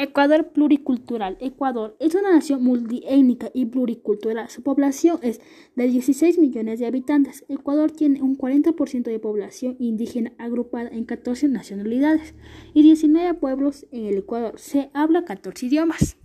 Ecuador pluricultural. Ecuador es una nación multiétnica y pluricultural. Su población es de 16 millones de habitantes. Ecuador tiene un 40% de población indígena agrupada en 14 nacionalidades y 19 pueblos en el Ecuador. Se habla 14 idiomas.